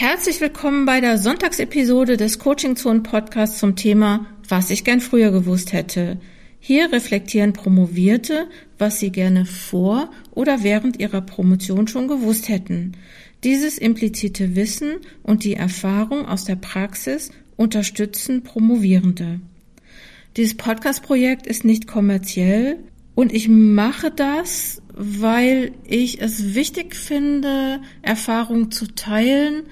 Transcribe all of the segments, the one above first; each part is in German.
Herzlich willkommen bei der Sonntagsepisode des Coaching Zone Podcasts zum Thema Was ich gern früher gewusst hätte. Hier reflektieren Promovierte, was sie gerne vor oder während ihrer Promotion schon gewusst hätten. Dieses implizite Wissen und die Erfahrung aus der Praxis unterstützen Promovierende. Dieses Podcast-Projekt ist nicht kommerziell und ich mache das, weil ich es wichtig finde, Erfahrung zu teilen,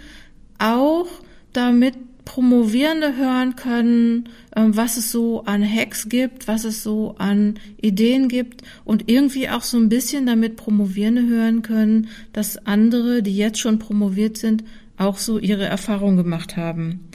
auch damit Promovierende hören können, ähm, was es so an Hacks gibt, was es so an Ideen gibt und irgendwie auch so ein bisschen damit Promovierende hören können, dass andere, die jetzt schon promoviert sind, auch so ihre Erfahrung gemacht haben.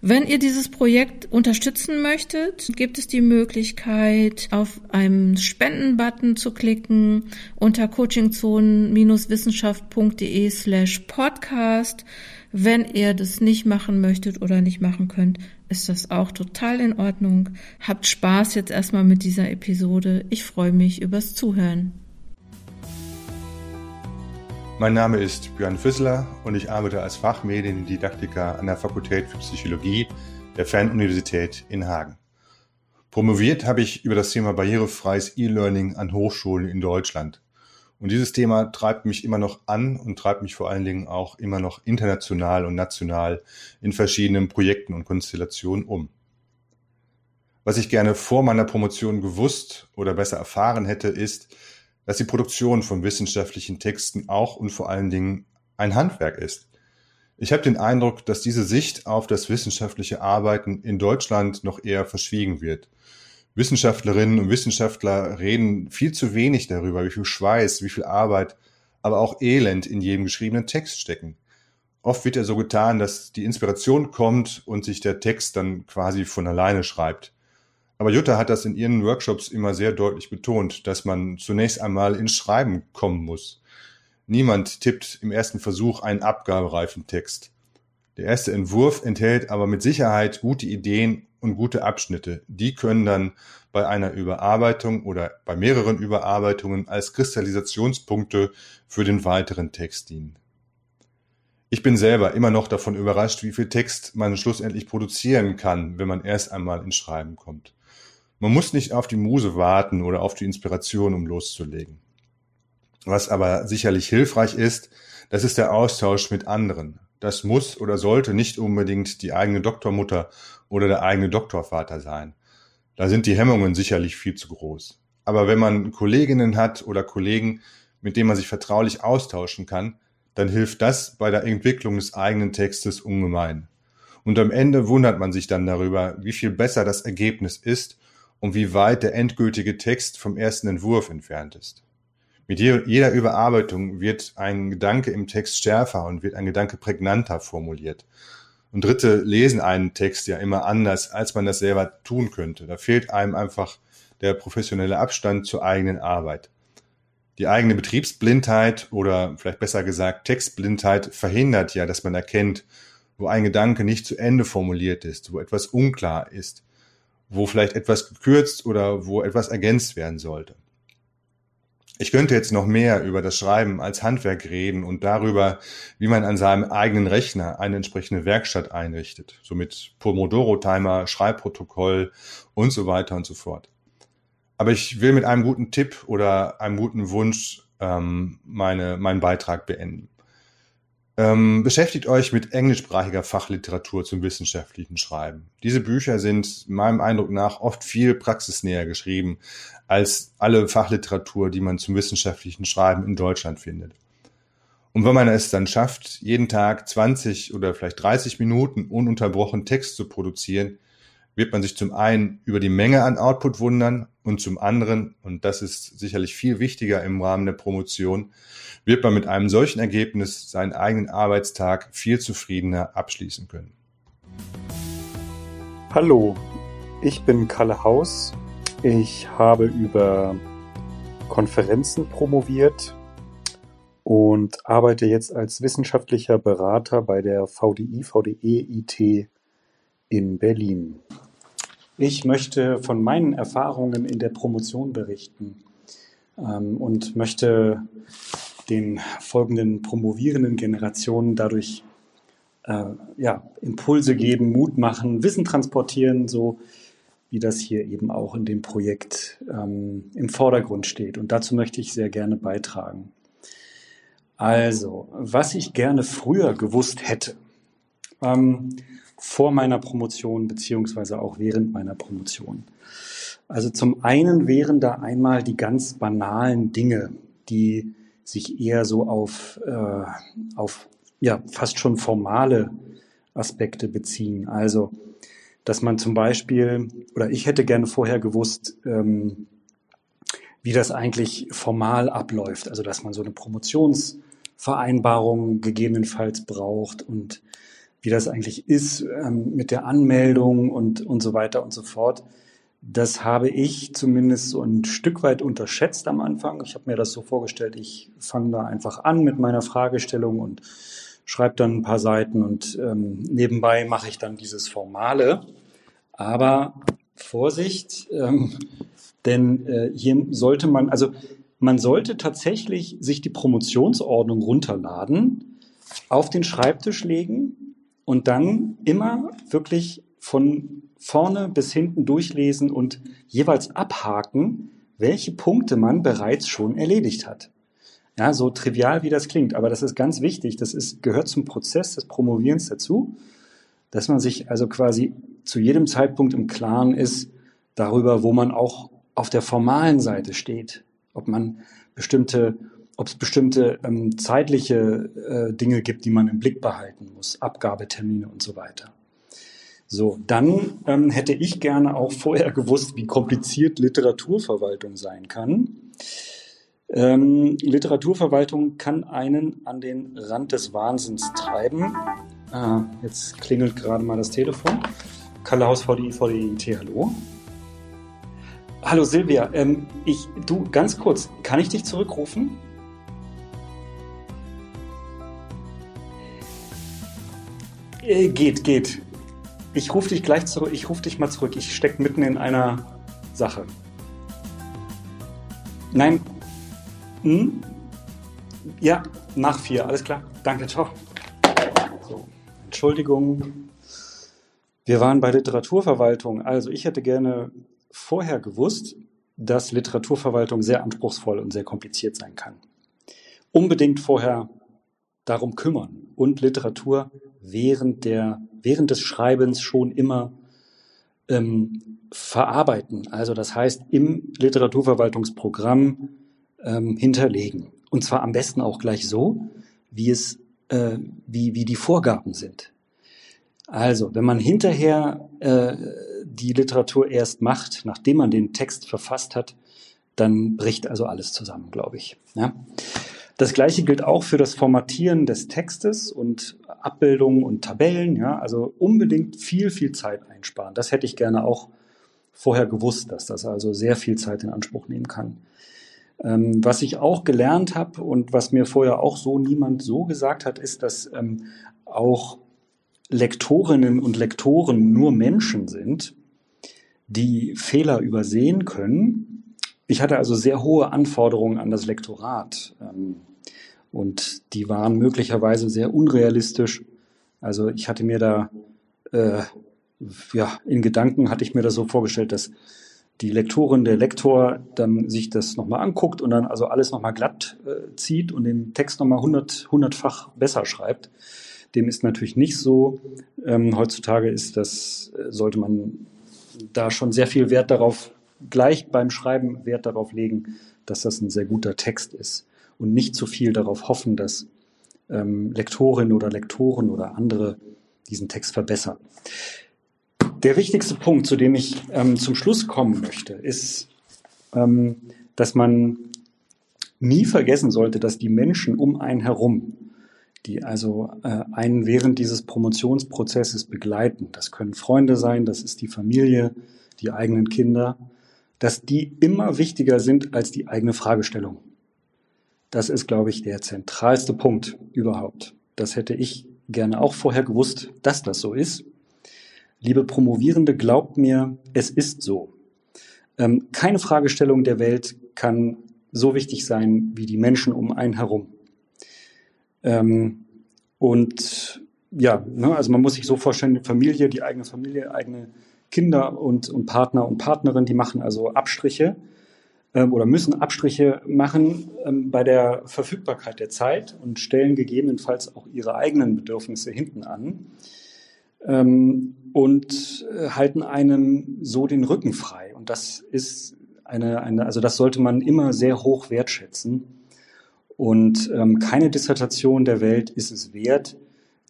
Wenn ihr dieses Projekt unterstützen möchtet, gibt es die Möglichkeit, auf einen Spenden-Button zu klicken unter coachingzonen-wissenschaft.de slash podcast. Wenn ihr das nicht machen möchtet oder nicht machen könnt, ist das auch total in Ordnung. Habt Spaß jetzt erstmal mit dieser Episode. Ich freue mich übers Zuhören. Mein Name ist Björn Füssler und ich arbeite als Fachmediendidaktiker an der Fakultät für Psychologie der Fernuniversität in Hagen. Promoviert habe ich über das Thema barrierefreies E-Learning an Hochschulen in Deutschland. Und dieses Thema treibt mich immer noch an und treibt mich vor allen Dingen auch immer noch international und national in verschiedenen Projekten und Konstellationen um. Was ich gerne vor meiner Promotion gewusst oder besser erfahren hätte, ist, dass die Produktion von wissenschaftlichen Texten auch und vor allen Dingen ein Handwerk ist. Ich habe den Eindruck, dass diese Sicht auf das wissenschaftliche Arbeiten in Deutschland noch eher verschwiegen wird. Wissenschaftlerinnen und Wissenschaftler reden viel zu wenig darüber, wie viel Schweiß, wie viel Arbeit, aber auch Elend in jedem geschriebenen Text stecken. Oft wird ja so getan, dass die Inspiration kommt und sich der Text dann quasi von alleine schreibt. Aber Jutta hat das in ihren Workshops immer sehr deutlich betont, dass man zunächst einmal ins Schreiben kommen muss. Niemand tippt im ersten Versuch einen abgabereifen Text. Der erste Entwurf enthält aber mit Sicherheit gute Ideen und gute Abschnitte. Die können dann bei einer Überarbeitung oder bei mehreren Überarbeitungen als Kristallisationspunkte für den weiteren Text dienen. Ich bin selber immer noch davon überrascht, wie viel Text man schlussendlich produzieren kann, wenn man erst einmal ins Schreiben kommt. Man muss nicht auf die Muse warten oder auf die Inspiration, um loszulegen. Was aber sicherlich hilfreich ist, das ist der Austausch mit anderen. Das muss oder sollte nicht unbedingt die eigene Doktormutter oder der eigene Doktorvater sein. Da sind die Hemmungen sicherlich viel zu groß. Aber wenn man Kolleginnen hat oder Kollegen, mit denen man sich vertraulich austauschen kann, dann hilft das bei der Entwicklung des eigenen Textes ungemein. Und am Ende wundert man sich dann darüber, wie viel besser das Ergebnis ist und wie weit der endgültige Text vom ersten Entwurf entfernt ist. Mit jeder Überarbeitung wird ein Gedanke im Text schärfer und wird ein Gedanke prägnanter formuliert. Und Dritte lesen einen Text ja immer anders, als man das selber tun könnte. Da fehlt einem einfach der professionelle Abstand zur eigenen Arbeit. Die eigene Betriebsblindheit oder vielleicht besser gesagt Textblindheit verhindert ja, dass man erkennt, wo ein Gedanke nicht zu Ende formuliert ist, wo etwas unklar ist, wo vielleicht etwas gekürzt oder wo etwas ergänzt werden sollte. Ich könnte jetzt noch mehr über das Schreiben als Handwerk reden und darüber, wie man an seinem eigenen Rechner eine entsprechende Werkstatt einrichtet, so mit Pomodoro-Timer, Schreibprotokoll und so weiter und so fort. Aber ich will mit einem guten Tipp oder einem guten Wunsch ähm, meine, meinen Beitrag beenden. Ähm, beschäftigt euch mit englischsprachiger Fachliteratur zum wissenschaftlichen Schreiben. Diese Bücher sind meinem Eindruck nach oft viel praxisnäher geschrieben als alle Fachliteratur, die man zum wissenschaftlichen Schreiben in Deutschland findet. Und wenn man es dann schafft, jeden Tag 20 oder vielleicht 30 Minuten ununterbrochen Text zu produzieren, wird man sich zum einen über die Menge an Output wundern und zum anderen, und das ist sicherlich viel wichtiger im Rahmen der Promotion, wird man mit einem solchen Ergebnis seinen eigenen Arbeitstag viel zufriedener abschließen können. Hallo, ich bin Kalle Haus. Ich habe über Konferenzen promoviert und arbeite jetzt als wissenschaftlicher Berater bei der VDI, VDE IT in Berlin. Ich möchte von meinen Erfahrungen in der Promotion berichten ähm, und möchte den folgenden promovierenden Generationen dadurch äh, ja, Impulse geben, Mut machen, Wissen transportieren, so wie das hier eben auch in dem Projekt ähm, im Vordergrund steht. Und dazu möchte ich sehr gerne beitragen. Also, was ich gerne früher gewusst hätte, ähm, vor meiner Promotion beziehungsweise auch während meiner Promotion. Also zum einen wären da einmal die ganz banalen Dinge, die sich eher so auf, äh, auf ja, fast schon formale Aspekte beziehen. Also, dass man zum Beispiel, oder ich hätte gerne vorher gewusst, ähm, wie das eigentlich formal abläuft. Also, dass man so eine Promotionsvereinbarung gegebenenfalls braucht und wie das eigentlich ist ähm, mit der Anmeldung und, und so weiter und so fort. Das habe ich zumindest so ein Stück weit unterschätzt am Anfang. Ich habe mir das so vorgestellt, ich fange da einfach an mit meiner Fragestellung und schreibe dann ein paar Seiten und ähm, nebenbei mache ich dann dieses Formale. Aber Vorsicht, ähm, denn äh, hier sollte man, also man sollte tatsächlich sich die Promotionsordnung runterladen, auf den Schreibtisch legen und dann immer wirklich von vorne bis hinten durchlesen und jeweils abhaken, welche Punkte man bereits schon erledigt hat. Ja, so trivial wie das klingt, aber das ist ganz wichtig. Das ist, gehört zum Prozess des Promovierens dazu, dass man sich also quasi zu jedem Zeitpunkt im Klaren ist darüber, wo man auch auf der formalen Seite steht. Ob man bestimmte, ob es bestimmte ähm, zeitliche äh, Dinge gibt, die man im Blick behalten muss, Abgabetermine und so weiter. So, dann ähm, hätte ich gerne auch vorher gewusst, wie kompliziert Literaturverwaltung sein kann. Ähm, Literaturverwaltung kann einen an den Rand des Wahnsinns treiben. Ah, jetzt klingelt gerade mal das Telefon. Kalle Haus VDI, VDIT, hallo. Hallo Silvia, ähm, ich, du, ganz kurz, kann ich dich zurückrufen? Äh, geht, geht. Ich rufe dich gleich zurück. Ich rufe dich mal zurück. Ich stecke mitten in einer Sache. Nein. Hm? Ja, nach vier. Alles klar. Danke, ciao. So. Entschuldigung. Wir waren bei Literaturverwaltung. Also ich hätte gerne vorher gewusst, dass Literaturverwaltung sehr anspruchsvoll und sehr kompliziert sein kann. Unbedingt vorher darum kümmern und Literatur während der während des Schreibens schon immer ähm, verarbeiten. Also das heißt im Literaturverwaltungsprogramm ähm, hinterlegen. Und zwar am besten auch gleich so, wie es, äh, wie, wie die Vorgaben sind. Also, wenn man hinterher äh, die Literatur erst macht, nachdem man den Text verfasst hat, dann bricht also alles zusammen, glaube ich. Ja? Das gleiche gilt auch für das Formatieren des Textes und Abbildungen und Tabellen. Ja, also unbedingt viel, viel Zeit einsparen. Das hätte ich gerne auch vorher gewusst, dass das also sehr viel Zeit in Anspruch nehmen kann. Ähm, was ich auch gelernt habe und was mir vorher auch so niemand so gesagt hat, ist, dass ähm, auch Lektorinnen und Lektoren nur Menschen sind, die Fehler übersehen können. Ich hatte also sehr hohe Anforderungen an das Lektorat. Ähm, und die waren möglicherweise sehr unrealistisch. Also ich hatte mir da, äh, ja, in Gedanken hatte ich mir das so vorgestellt, dass die Lektorin, der Lektor dann sich das nochmal anguckt und dann also alles nochmal glatt äh, zieht und den Text nochmal hundert, hundertfach besser schreibt. Dem ist natürlich nicht so. Ähm, heutzutage ist das, äh, sollte man da schon sehr viel Wert darauf, gleich beim Schreiben Wert darauf legen, dass das ein sehr guter Text ist und nicht zu viel darauf hoffen, dass ähm, Lektorinnen oder Lektoren oder andere diesen Text verbessern. Der wichtigste Punkt, zu dem ich ähm, zum Schluss kommen möchte, ist, ähm, dass man nie vergessen sollte, dass die Menschen um einen herum, die also äh, einen während dieses Promotionsprozesses begleiten, das können Freunde sein, das ist die Familie, die eigenen Kinder, dass die immer wichtiger sind als die eigene Fragestellung. Das ist, glaube ich, der zentralste Punkt überhaupt. Das hätte ich gerne auch vorher gewusst, dass das so ist. Liebe Promovierende, glaubt mir, es ist so. Ähm, keine Fragestellung der Welt kann so wichtig sein wie die Menschen um einen herum. Ähm, und ja, ne, also man muss sich so vorstellen, die Familie, die eigene Familie, eigene Kinder und, und Partner und Partnerin, die machen also Abstriche oder müssen Abstriche machen ähm, bei der Verfügbarkeit der Zeit und stellen gegebenenfalls auch ihre eigenen Bedürfnisse hinten an ähm, und äh, halten einem so den Rücken frei. Und das ist eine, eine, also das sollte man immer sehr hoch wertschätzen. Und ähm, keine Dissertation der Welt ist es wert,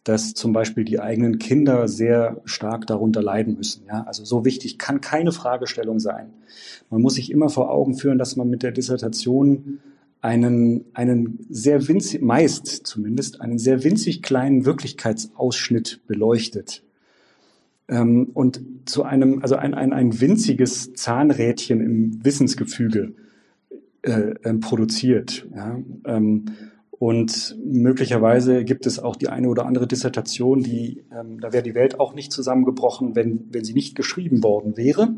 dass zum Beispiel die eigenen Kinder sehr stark darunter leiden müssen. Ja? Also so wichtig kann keine Fragestellung sein. Man muss sich immer vor Augen führen, dass man mit der Dissertation einen, einen sehr winzig, meist zumindest, einen sehr winzig kleinen Wirklichkeitsausschnitt beleuchtet. Ähm, und zu einem, also ein, ein, ein winziges Zahnrädchen im Wissensgefüge äh, äh, produziert. Ja? Ähm, und möglicherweise gibt es auch die eine oder andere Dissertation, die, ähm, da wäre die Welt auch nicht zusammengebrochen, wenn, wenn sie nicht geschrieben worden wäre.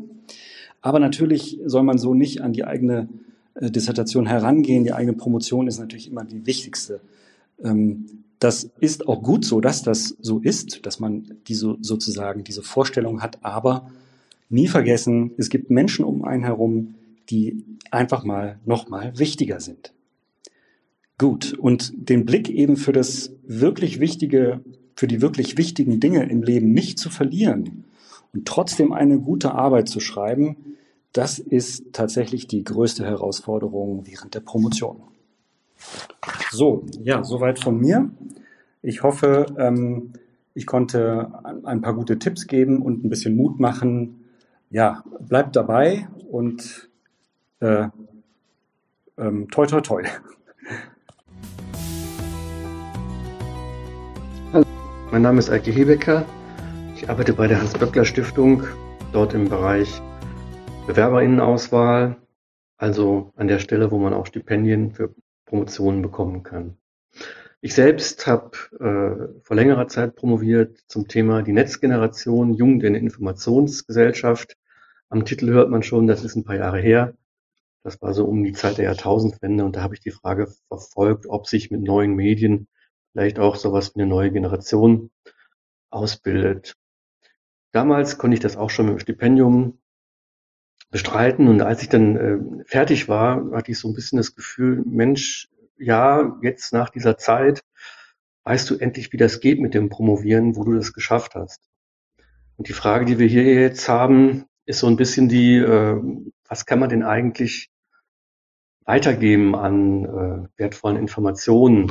Aber natürlich soll man so nicht an die eigene äh, Dissertation herangehen. Die eigene Promotion ist natürlich immer die wichtigste. Ähm, das ist auch gut so, dass das so ist, dass man diese sozusagen diese Vorstellung hat. Aber nie vergessen, es gibt Menschen um einen herum, die einfach mal noch mal wichtiger sind. Gut. Und den Blick eben für das wirklich Wichtige, für die wirklich wichtigen Dinge im Leben nicht zu verlieren und trotzdem eine gute Arbeit zu schreiben, das ist tatsächlich die größte Herausforderung während der Promotion. So, ja, soweit von mir. Ich hoffe, ähm, ich konnte ein paar gute Tipps geben und ein bisschen Mut machen. Ja, bleibt dabei und äh, ähm, toi, toi, toi. Mein Name ist Eike Hebecker. Ich arbeite bei der Hans-Böckler-Stiftung, dort im Bereich Bewerberinnenauswahl, also an der Stelle, wo man auch Stipendien für Promotionen bekommen kann. Ich selbst habe äh, vor längerer Zeit promoviert zum Thema die Netzgeneration Jugend in der Informationsgesellschaft. Am Titel hört man schon, das ist ein paar Jahre her. Das war so um die Zeit der Jahrtausendwende und da habe ich die Frage verfolgt, ob sich mit neuen Medien vielleicht auch sowas wie eine neue Generation ausbildet. Damals konnte ich das auch schon mit dem Stipendium bestreiten und als ich dann äh, fertig war, hatte ich so ein bisschen das Gefühl, Mensch, ja, jetzt nach dieser Zeit weißt du endlich, wie das geht mit dem Promovieren, wo du das geschafft hast. Und die Frage, die wir hier jetzt haben, ist so ein bisschen die, äh, was kann man denn eigentlich weitergeben an äh, wertvollen Informationen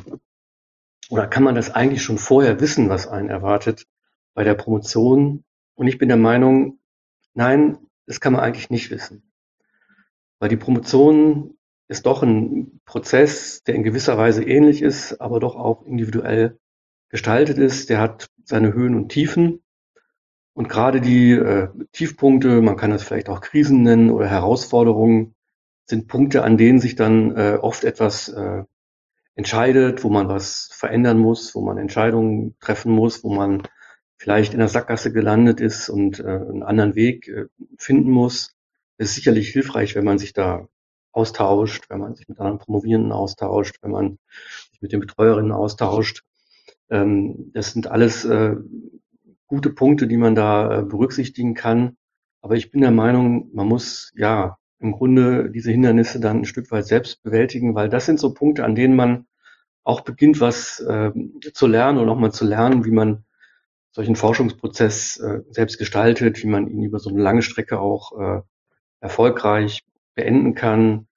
oder kann man das eigentlich schon vorher wissen, was einen erwartet bei der Promotion? Und ich bin der Meinung, nein, das kann man eigentlich nicht wissen. Weil die Promotion ist doch ein Prozess, der in gewisser Weise ähnlich ist, aber doch auch individuell gestaltet ist. Der hat seine Höhen und Tiefen. Und gerade die äh, Tiefpunkte, man kann das vielleicht auch Krisen nennen oder Herausforderungen, sind Punkte, an denen sich dann äh, oft etwas äh, entscheidet, wo man was verändern muss, wo man Entscheidungen treffen muss, wo man vielleicht in der Sackgasse gelandet ist und äh, einen anderen Weg äh, finden muss. Ist sicherlich hilfreich, wenn man sich da austauscht, wenn man sich mit anderen Promovierenden austauscht, wenn man sich mit den Betreuerinnen austauscht. Ähm, das sind alles äh, gute Punkte, die man da äh, berücksichtigen kann. Aber ich bin der Meinung, man muss ja im Grunde diese Hindernisse dann ein Stück weit selbst bewältigen, weil das sind so Punkte, an denen man auch beginnt, was äh, zu lernen und auch mal zu lernen, wie man solchen Forschungsprozess äh, selbst gestaltet, wie man ihn über so eine lange Strecke auch äh, erfolgreich beenden kann,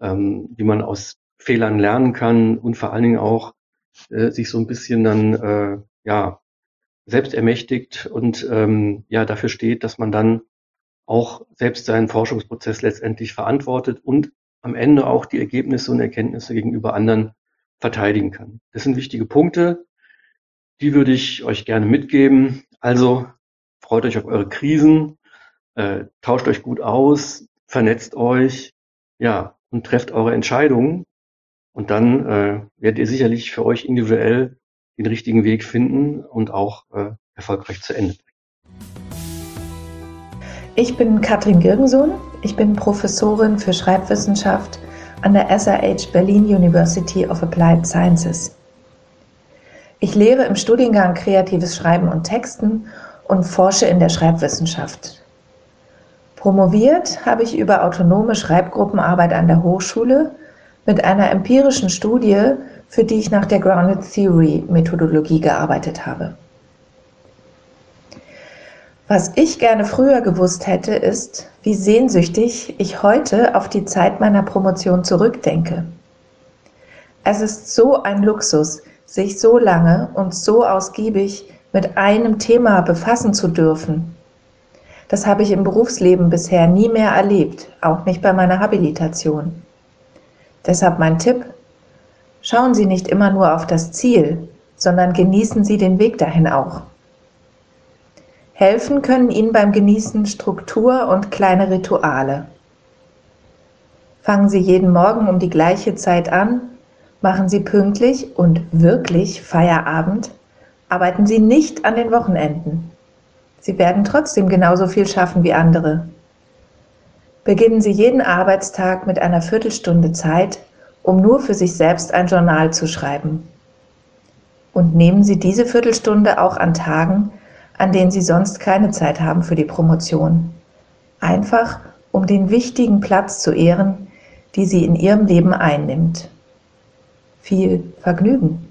ähm, wie man aus Fehlern lernen kann und vor allen Dingen auch äh, sich so ein bisschen dann äh, ja selbst ermächtigt und ähm, ja dafür steht, dass man dann auch selbst seinen Forschungsprozess letztendlich verantwortet und am Ende auch die Ergebnisse und Erkenntnisse gegenüber anderen verteidigen kann. Das sind wichtige Punkte, die würde ich euch gerne mitgeben. Also freut euch auf eure Krisen, äh, tauscht euch gut aus, vernetzt euch, ja, und trefft eure Entscheidungen. Und dann äh, werdet ihr sicherlich für euch individuell den richtigen Weg finden und auch äh, erfolgreich zu Ende bringen. Ich bin Katrin Girgensohn. Ich bin Professorin für Schreibwissenschaft an der SRH Berlin University of Applied Sciences. Ich lehre im Studiengang Kreatives Schreiben und Texten und forsche in der Schreibwissenschaft. Promoviert habe ich über autonome Schreibgruppenarbeit an der Hochschule mit einer empirischen Studie, für die ich nach der Grounded Theory Methodologie gearbeitet habe. Was ich gerne früher gewusst hätte, ist, wie sehnsüchtig ich heute auf die Zeit meiner Promotion zurückdenke. Es ist so ein Luxus, sich so lange und so ausgiebig mit einem Thema befassen zu dürfen. Das habe ich im Berufsleben bisher nie mehr erlebt, auch nicht bei meiner Habilitation. Deshalb mein Tipp, schauen Sie nicht immer nur auf das Ziel, sondern genießen Sie den Weg dahin auch. Helfen können Ihnen beim Genießen Struktur und kleine Rituale. Fangen Sie jeden Morgen um die gleiche Zeit an, machen Sie pünktlich und wirklich Feierabend, arbeiten Sie nicht an den Wochenenden. Sie werden trotzdem genauso viel schaffen wie andere. Beginnen Sie jeden Arbeitstag mit einer Viertelstunde Zeit, um nur für sich selbst ein Journal zu schreiben. Und nehmen Sie diese Viertelstunde auch an Tagen, an denen sie sonst keine Zeit haben für die Promotion. Einfach um den wichtigen Platz zu ehren, die sie in ihrem Leben einnimmt. Viel Vergnügen!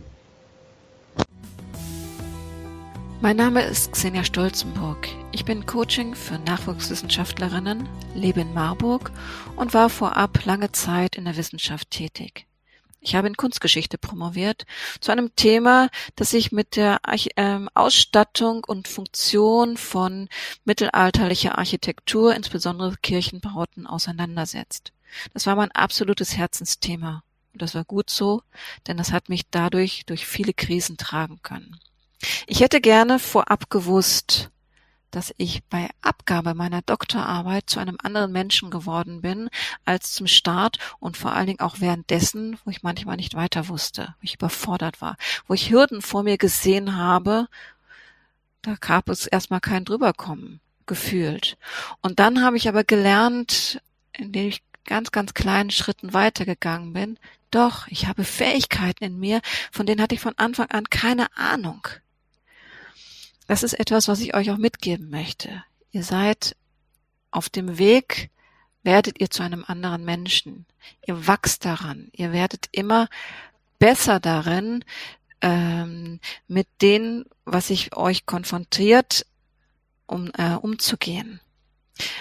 Mein Name ist Xenia Stolzenburg. Ich bin Coaching für Nachwuchswissenschaftlerinnen, lebe in Marburg und war vorab lange Zeit in der Wissenschaft tätig. Ich habe in Kunstgeschichte promoviert zu einem Thema, das sich mit der ähm, Ausstattung und Funktion von mittelalterlicher Architektur, insbesondere Kirchenbauten, auseinandersetzt. Das war mein absolutes Herzensthema. Und das war gut so, denn das hat mich dadurch durch viele Krisen tragen können. Ich hätte gerne vorab gewusst, dass ich bei Abgabe meiner Doktorarbeit zu einem anderen Menschen geworden bin als zum Start und vor allen Dingen auch währenddessen, wo ich manchmal nicht weiter wusste, wo ich überfordert war, wo ich Hürden vor mir gesehen habe, da gab es erstmal kein drüberkommen gefühlt. Und dann habe ich aber gelernt, indem ich ganz, ganz kleinen Schritten weitergegangen bin, doch, ich habe Fähigkeiten in mir, von denen hatte ich von Anfang an keine Ahnung. Das ist etwas, was ich euch auch mitgeben möchte. Ihr seid auf dem Weg, werdet ihr zu einem anderen Menschen. Ihr wachst daran. Ihr werdet immer besser darin, ähm, mit dem, was sich euch konfrontiert, um, äh, umzugehen.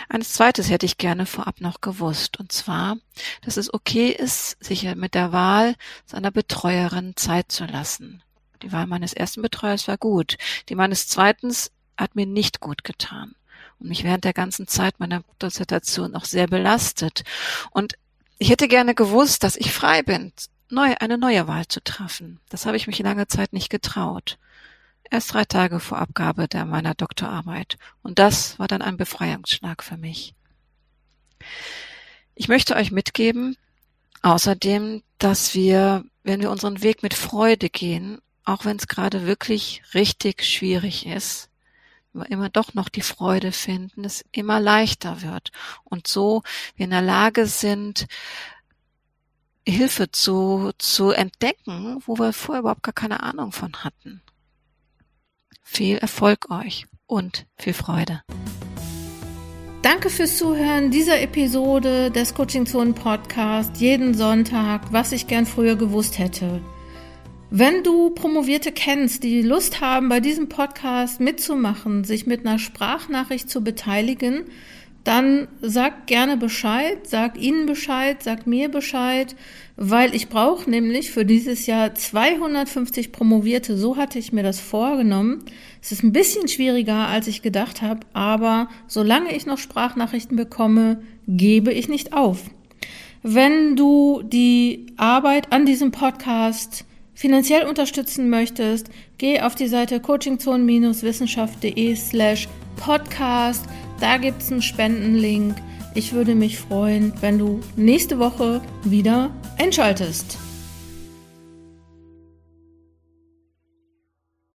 Eines zweites hätte ich gerne vorab noch gewusst, und zwar, dass es okay ist, sich mit der Wahl seiner Betreuerin Zeit zu lassen. Die Wahl meines ersten Betreuers war gut. Die meines zweitens hat mir nicht gut getan und mich während der ganzen Zeit meiner Dissertation auch sehr belastet. Und ich hätte gerne gewusst, dass ich frei bin, neu, eine neue Wahl zu treffen. Das habe ich mich lange Zeit nicht getraut. Erst drei Tage vor Abgabe der meiner Doktorarbeit. Und das war dann ein Befreiungsschlag für mich. Ich möchte euch mitgeben, außerdem, dass wir, wenn wir unseren Weg mit Freude gehen, auch wenn es gerade wirklich richtig schwierig ist, immer doch noch die Freude finden, es immer leichter wird und so wir in der Lage sind, Hilfe zu, zu entdecken, wo wir vorher überhaupt gar keine Ahnung von hatten. Viel Erfolg euch und viel Freude. Danke fürs Zuhören dieser Episode des Coaching Zone Podcast jeden Sonntag, was ich gern früher gewusst hätte. Wenn du Promovierte kennst, die Lust haben, bei diesem Podcast mitzumachen, sich mit einer Sprachnachricht zu beteiligen, dann sag gerne Bescheid, sag ihnen Bescheid, sag mir Bescheid, weil ich brauche nämlich für dieses Jahr 250 Promovierte. So hatte ich mir das vorgenommen. Es ist ein bisschen schwieriger, als ich gedacht habe, aber solange ich noch Sprachnachrichten bekomme, gebe ich nicht auf. Wenn du die Arbeit an diesem Podcast finanziell unterstützen möchtest, geh auf die Seite coachingzone-wissenschaft.de slash podcast. Da gibt es einen Spendenlink. Ich würde mich freuen, wenn du nächste Woche wieder einschaltest.